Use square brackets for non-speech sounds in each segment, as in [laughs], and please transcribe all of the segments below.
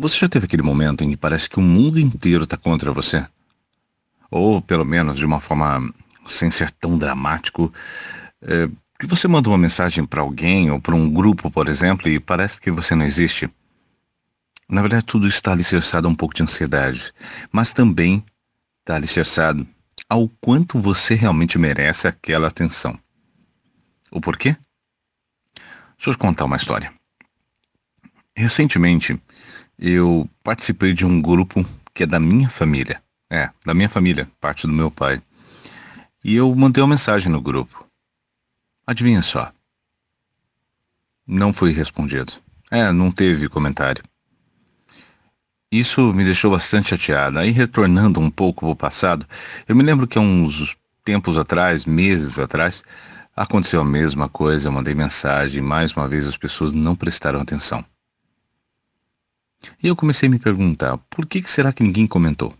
Você já teve aquele momento em que parece que o mundo inteiro está contra você? Ou, pelo menos, de uma forma sem ser tão dramático, é, que você manda uma mensagem para alguém ou para um grupo, por exemplo, e parece que você não existe? Na verdade, tudo está alicerçado a um pouco de ansiedade, mas também está alicerçado ao quanto você realmente merece aquela atenção. O porquê? Deixa eu te contar uma história. Recentemente, eu participei de um grupo que é da minha família. É, da minha família, parte do meu pai. E eu mandei uma mensagem no grupo. Adivinha só. Não fui respondido. É, não teve comentário. Isso me deixou bastante chateado. Aí, retornando um pouco ao passado, eu me lembro que há uns tempos atrás, meses atrás, aconteceu a mesma coisa. Eu mandei mensagem e mais uma vez as pessoas não prestaram atenção. E eu comecei a me perguntar, por que, que será que ninguém comentou?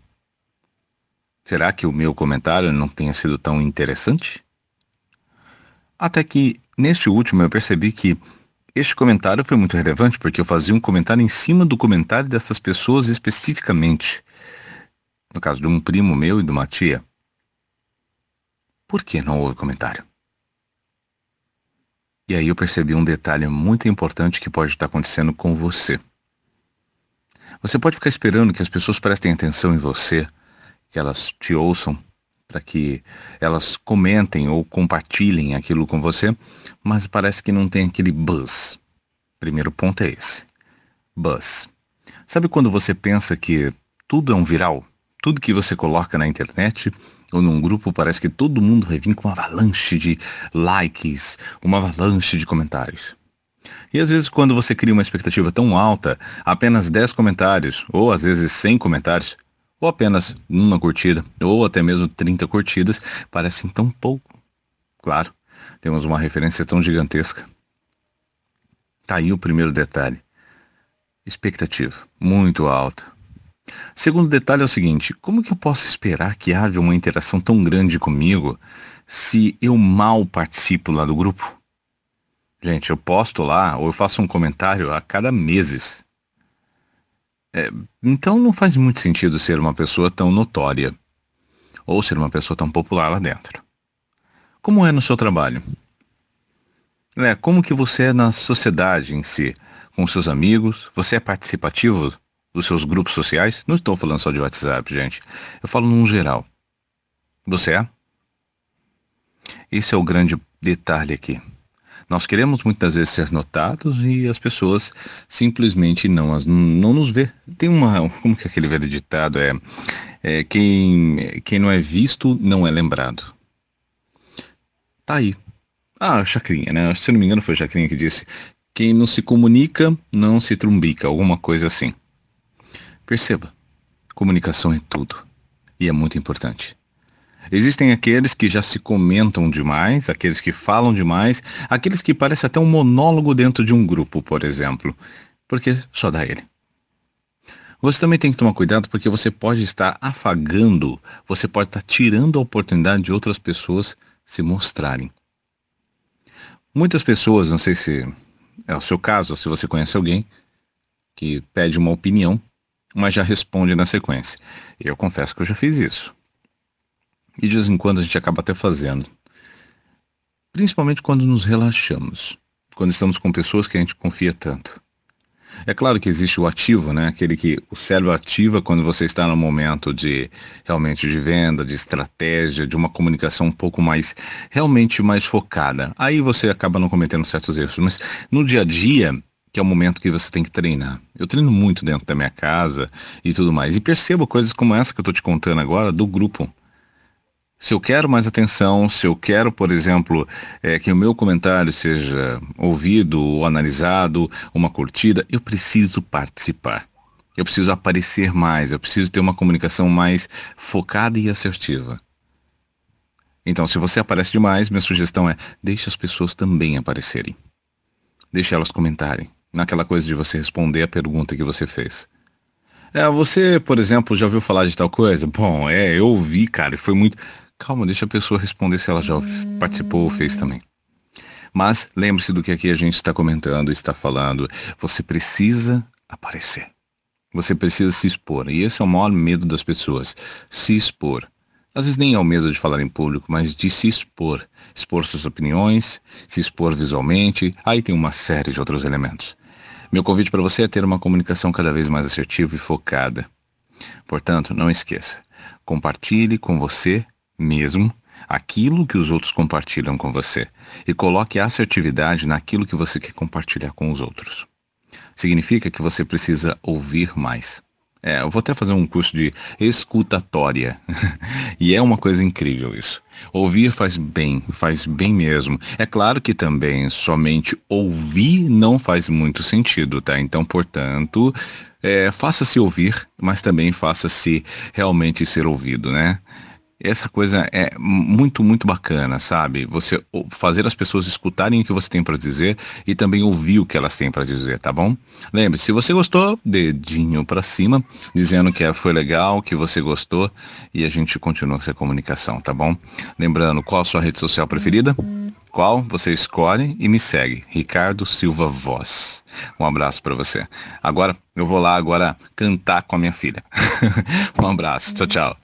Será que o meu comentário não tenha sido tão interessante? Até que, neste último, eu percebi que este comentário foi muito relevante porque eu fazia um comentário em cima do comentário dessas pessoas especificamente. No caso de um primo meu e de uma tia. Por que não houve comentário? E aí eu percebi um detalhe muito importante que pode estar acontecendo com você. Você pode ficar esperando que as pessoas prestem atenção em você, que elas te ouçam, para que elas comentem ou compartilhem aquilo com você, mas parece que não tem aquele buzz. Primeiro ponto é esse. Buzz. Sabe quando você pensa que tudo é um viral? Tudo que você coloca na internet ou num grupo parece que todo mundo vai vir com uma avalanche de likes, uma avalanche de comentários. E às vezes quando você cria uma expectativa tão alta, apenas 10 comentários, ou às vezes 100 comentários, ou apenas uma curtida, ou até mesmo 30 curtidas, parecem tão pouco. Claro, temos uma referência tão gigantesca. Tá aí o primeiro detalhe. Expectativa muito alta. Segundo detalhe é o seguinte, como que eu posso esperar que haja uma interação tão grande comigo se eu mal participo lá do grupo? Gente, eu posto lá ou eu faço um comentário a cada meses. É, então não faz muito sentido ser uma pessoa tão notória ou ser uma pessoa tão popular lá dentro. Como é no seu trabalho? É, como que você é na sociedade em si? Com seus amigos? Você é participativo dos seus grupos sociais? Não estou falando só de WhatsApp, gente. Eu falo num geral. Você é? Esse é o grande detalhe aqui. Nós queremos muitas vezes ser notados e as pessoas simplesmente não, as, não nos vê. Tem uma, [laughs] como que aquele velho ditado é, é quem, quem não é visto não é lembrado. Tá aí. Ah, Chacrinha, né? Se não me engano foi Chacrinha que disse, quem não se comunica não se trumbica, alguma coisa assim. Perceba, comunicação é tudo e é muito importante. Existem aqueles que já se comentam demais, aqueles que falam demais, aqueles que parecem até um monólogo dentro de um grupo, por exemplo, porque só dá ele. Você também tem que tomar cuidado porque você pode estar afagando, você pode estar tirando a oportunidade de outras pessoas se mostrarem. Muitas pessoas, não sei se é o seu caso, se você conhece alguém que pede uma opinião, mas já responde na sequência. Eu confesso que eu já fiz isso. E de vez em quando a gente acaba até fazendo. Principalmente quando nos relaxamos. Quando estamos com pessoas que a gente confia tanto. É claro que existe o ativo, né? Aquele que o cérebro ativa quando você está no momento de realmente de venda, de estratégia, de uma comunicação um pouco mais realmente mais focada. Aí você acaba não cometendo certos erros. Mas no dia a dia, que é o momento que você tem que treinar. Eu treino muito dentro da minha casa e tudo mais. E percebo coisas como essa que eu estou te contando agora do grupo. Se eu quero mais atenção, se eu quero, por exemplo, é, que o meu comentário seja ouvido ou analisado, uma curtida, eu preciso participar. Eu preciso aparecer mais, eu preciso ter uma comunicação mais focada e assertiva. Então, se você aparece demais, minha sugestão é deixe as pessoas também aparecerem. Deixe elas comentarem. Naquela coisa de você responder a pergunta que você fez. É, você, por exemplo, já ouviu falar de tal coisa? Bom, é, eu ouvi, cara, e foi muito. Calma, deixa a pessoa responder se ela já participou ou fez também. Mas lembre-se do que aqui a gente está comentando, está falando. Você precisa aparecer. Você precisa se expor. E esse é o maior medo das pessoas. Se expor. Às vezes nem é o medo de falar em público, mas de se expor. Expor suas opiniões, se expor visualmente. Aí tem uma série de outros elementos. Meu convite para você é ter uma comunicação cada vez mais assertiva e focada. Portanto, não esqueça. Compartilhe com você mesmo aquilo que os outros compartilham com você e coloque assertividade naquilo que você quer compartilhar com os outros. Significa que você precisa ouvir mais. É, eu vou até fazer um curso de escutatória. [laughs] e é uma coisa incrível isso. Ouvir faz bem, faz bem mesmo. É claro que também somente ouvir não faz muito sentido, tá? Então, portanto, é, faça-se ouvir, mas também faça-se realmente ser ouvido, né? Essa coisa é muito, muito bacana, sabe? Você fazer as pessoas escutarem o que você tem para dizer e também ouvir o que elas têm para dizer, tá bom? Lembre, se você gostou, dedinho para cima, dizendo que foi legal, que você gostou e a gente continua essa comunicação, tá bom? Lembrando, qual a sua rede social preferida? Qual você escolhe e me segue, Ricardo Silva Voz. Um abraço para você. Agora eu vou lá agora cantar com a minha filha. [laughs] um abraço, tchau, tchau.